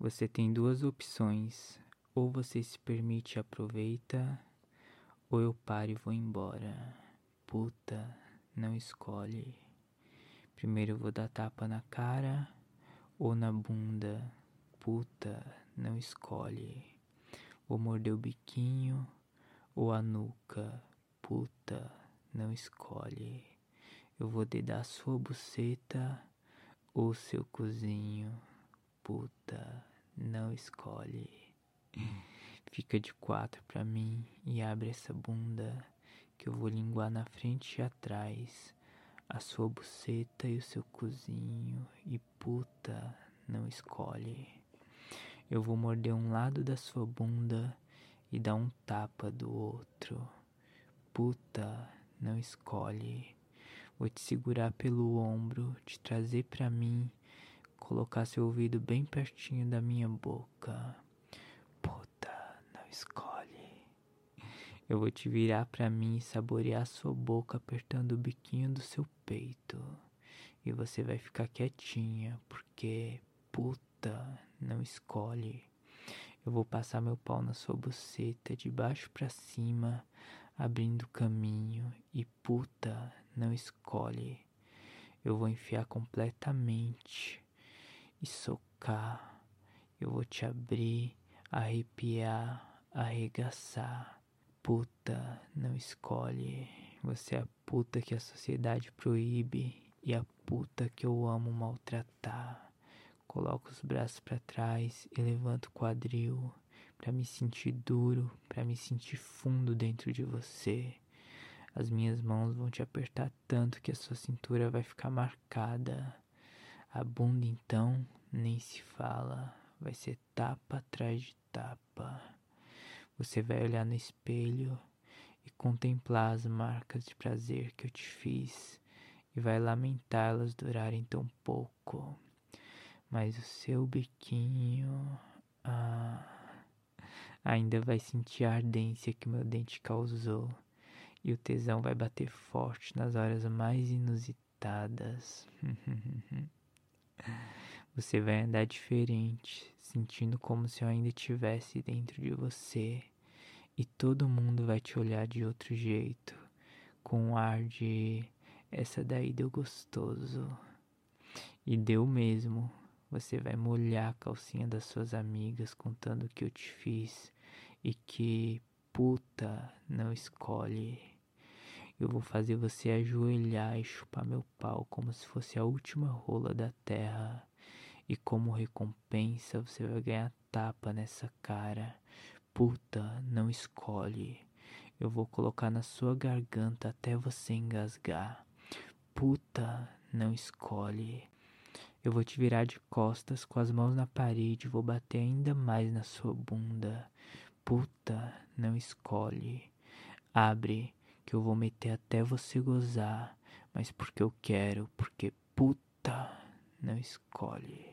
Você tem duas opções. Ou você se permite e aproveita, ou eu paro e vou embora. Puta, não escolhe. Primeiro eu vou dar tapa na cara ou na bunda. Puta, não escolhe. Vou morder o biquinho ou a nuca. Puta, não escolhe. Eu vou dedar sua buceta ou seu cozinho. Puta, não escolhe. Fica de quatro pra mim e abre essa bunda que eu vou linguar na frente e atrás a sua buceta e o seu cozinho e puta, não escolhe. Eu vou morder um lado da sua bunda e dar um tapa do outro. Puta, não escolhe. Vou te segurar pelo ombro, te trazer pra mim, colocar seu ouvido bem pertinho da minha boca. Puta, não escolhe. Eu vou te virar pra mim e saborear sua boca apertando o biquinho do seu peito. E você vai ficar quietinha, porque puta, não escolhe. Eu vou passar meu pau na sua buceta de baixo para cima, abrindo caminho e puta, não escolhe. Eu vou enfiar completamente e socar. Eu vou te abrir, arrepiar, arregaçar puta não escolhe. Você é a puta que a sociedade proíbe e a puta que eu amo maltratar. Coloco os braços para trás e levanto o quadril para me sentir duro, para me sentir fundo dentro de você. As minhas mãos vão te apertar tanto que a sua cintura vai ficar marcada. A bunda então nem se fala, vai ser tapa atrás de tapa. Você vai olhar no espelho e contemplar as marcas de prazer que eu te fiz e vai lamentá-las durarem tão pouco. Mas o seu biquinho ah, ainda vai sentir a ardência que meu dente causou e o tesão vai bater forte nas horas mais inusitadas. Você vai andar diferente, sentindo como se eu ainda estivesse dentro de você. E todo mundo vai te olhar de outro jeito, com um ar de essa daí deu gostoso. E deu mesmo. Você vai molhar a calcinha das suas amigas contando o que eu te fiz e que puta não escolhe. Eu vou fazer você ajoelhar e chupar meu pau como se fosse a última rola da terra. E como recompensa você vai ganhar tapa nessa cara. Puta, não escolhe. Eu vou colocar na sua garganta até você engasgar. Puta, não escolhe. Eu vou te virar de costas com as mãos na parede, vou bater ainda mais na sua bunda. Puta, não escolhe. Abre, que eu vou meter até você gozar, mas porque eu quero, porque puta, não escolhe.